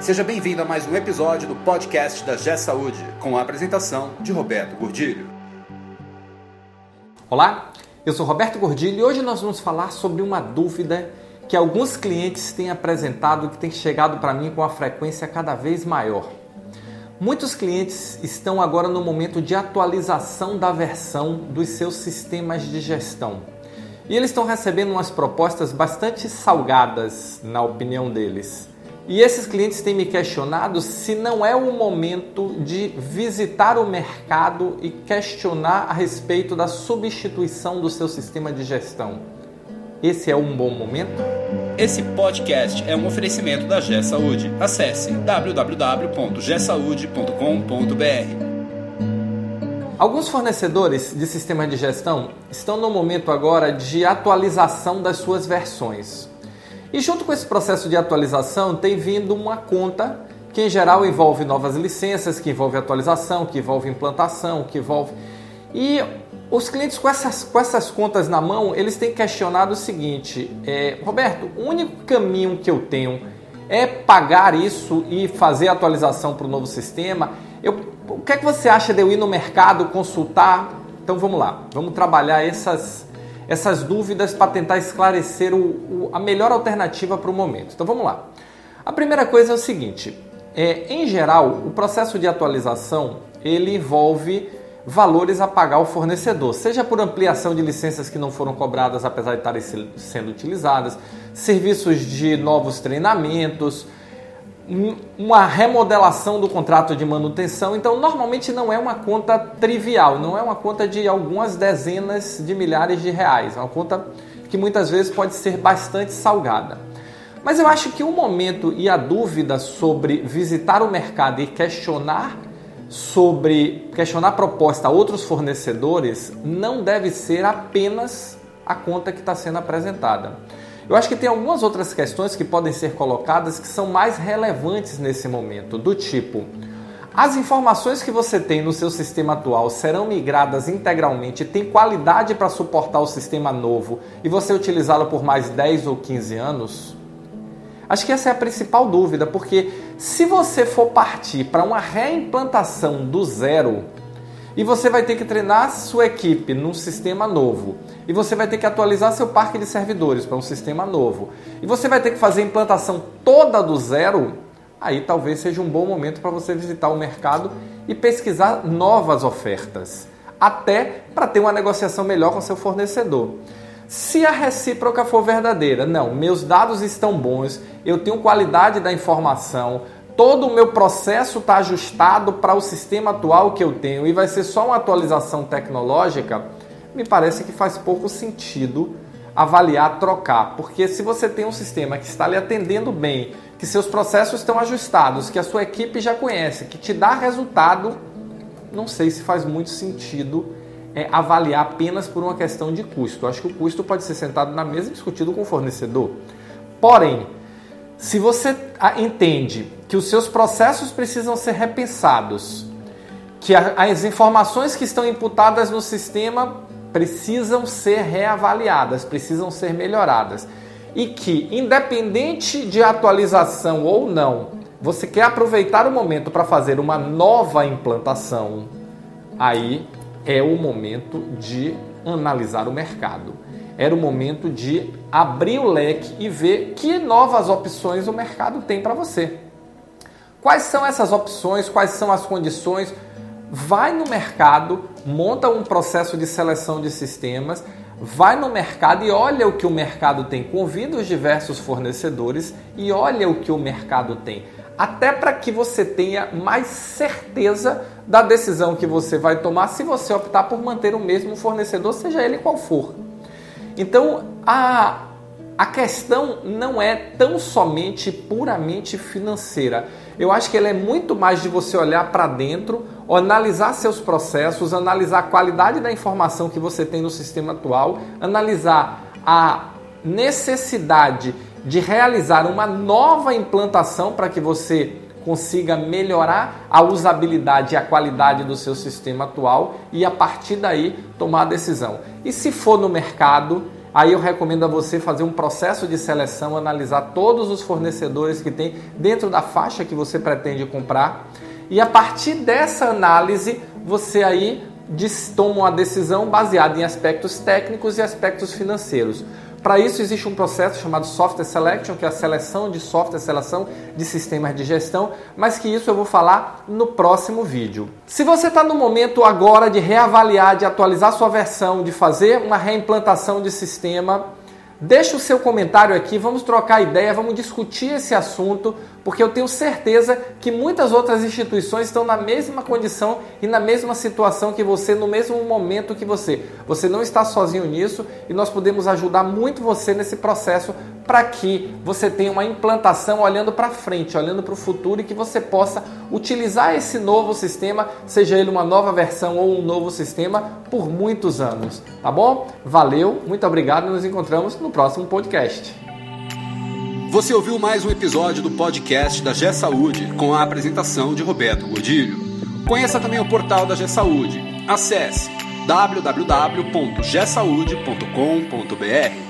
Seja bem-vindo a mais um episódio do podcast da G Saúde, com a apresentação de Roberto Gordilho. Olá, eu sou Roberto Gordilho e hoje nós vamos falar sobre uma dúvida que alguns clientes têm apresentado que tem chegado para mim com uma frequência cada vez maior. Muitos clientes estão agora no momento de atualização da versão dos seus sistemas de gestão. E eles estão recebendo umas propostas bastante salgadas, na opinião deles. E esses clientes têm me questionado se não é o momento de visitar o mercado e questionar a respeito da substituição do seu sistema de gestão. Esse é um bom momento? Esse podcast é um oferecimento da G Saúde. Acesse www.gsaude.com.br. Alguns fornecedores de sistemas de gestão estão no momento agora de atualização das suas versões. E junto com esse processo de atualização tem vindo uma conta que em geral envolve novas licenças, que envolve atualização, que envolve implantação, que envolve. E os clientes com essas, com essas contas na mão, eles têm questionado o seguinte: é, Roberto, o único caminho que eu tenho é pagar isso e fazer a atualização para o novo sistema. Eu o que é que você acha de eu ir no mercado consultar? Então vamos lá, vamos trabalhar essas, essas dúvidas para tentar esclarecer o, o, a melhor alternativa para o momento. Então vamos lá. A primeira coisa é o seguinte: é, em geral, o processo de atualização ele envolve valores a pagar ao fornecedor, seja por ampliação de licenças que não foram cobradas apesar de estarem sendo utilizadas, serviços de novos treinamentos, uma remodelação do contrato de manutenção. Então, normalmente não é uma conta trivial, não é uma conta de algumas dezenas de milhares de reais, é uma conta que muitas vezes pode ser bastante salgada. Mas eu acho que o momento e a dúvida sobre visitar o mercado e questionar sobre questionar proposta a outros fornecedores não deve ser apenas a conta que está sendo apresentada. Eu acho que tem algumas outras questões que podem ser colocadas que são mais relevantes nesse momento, do tipo: as informações que você tem no seu sistema atual serão migradas integralmente, tem qualidade para suportar o sistema novo e você utilizá-lo por mais 10 ou 15 anos? Acho que essa é a principal dúvida, porque se você for partir para uma reimplantação do zero, e você vai ter que treinar sua equipe num sistema novo. E você vai ter que atualizar seu parque de servidores para um sistema novo. E você vai ter que fazer a implantação toda do zero. Aí talvez seja um bom momento para você visitar o mercado e pesquisar novas ofertas, até para ter uma negociação melhor com seu fornecedor. Se a recíproca for verdadeira, não, meus dados estão bons, eu tenho qualidade da informação, todo o meu processo está ajustado para o sistema atual que eu tenho e vai ser só uma atualização tecnológica, me parece que faz pouco sentido avaliar, trocar, porque se você tem um sistema que está lhe atendendo bem, que seus processos estão ajustados, que a sua equipe já conhece, que te dá resultado, não sei se faz muito sentido é, avaliar apenas por uma questão de custo. Acho que o custo pode ser sentado na mesa e discutido com o fornecedor. Porém, se você entende que os seus processos precisam ser repensados, que as informações que estão imputadas no sistema precisam ser reavaliadas, precisam ser melhoradas. E que, independente de atualização ou não, você quer aproveitar o momento para fazer uma nova implantação, aí é o momento de analisar o mercado. Era o momento de abrir o leque e ver que novas opções o mercado tem para você. Quais são essas opções? Quais são as condições? Vai no mercado, monta um processo de seleção de sistemas, vai no mercado e olha o que o mercado tem, convida os diversos fornecedores e olha o que o mercado tem, até para que você tenha mais certeza da decisão que você vai tomar se você optar por manter o mesmo fornecedor, seja ele qual for. Então, a a questão não é tão somente puramente financeira. Eu acho que ela é muito mais de você olhar para dentro, analisar seus processos, analisar a qualidade da informação que você tem no sistema atual, analisar a necessidade de realizar uma nova implantação para que você consiga melhorar a usabilidade e a qualidade do seu sistema atual e a partir daí tomar a decisão. E se for no mercado, aí eu recomendo a você fazer um processo de seleção, analisar todos os fornecedores que tem dentro da faixa que você pretende comprar. E a partir dessa análise, você aí toma uma decisão baseada em aspectos técnicos e aspectos financeiros. Para isso existe um processo chamado Software Selection, que é a seleção de software, seleção de sistemas de gestão, mas que isso eu vou falar no próximo vídeo. Se você está no momento agora de reavaliar, de atualizar sua versão, de fazer uma reimplantação de sistema, Deixe o seu comentário aqui, vamos trocar ideia, vamos discutir esse assunto, porque eu tenho certeza que muitas outras instituições estão na mesma condição e na mesma situação que você, no mesmo momento que você. Você não está sozinho nisso e nós podemos ajudar muito você nesse processo para que você tenha uma implantação olhando para frente, olhando para o futuro e que você possa utilizar esse novo sistema, seja ele uma nova versão ou um novo sistema, por muitos anos. Tá bom? Valeu, muito obrigado e nos encontramos no próximo podcast. Você ouviu mais um episódio do podcast da G Saúde com a apresentação de Roberto Godilho. Conheça também o portal da G Saúde. Acesse www.gsaude.com.br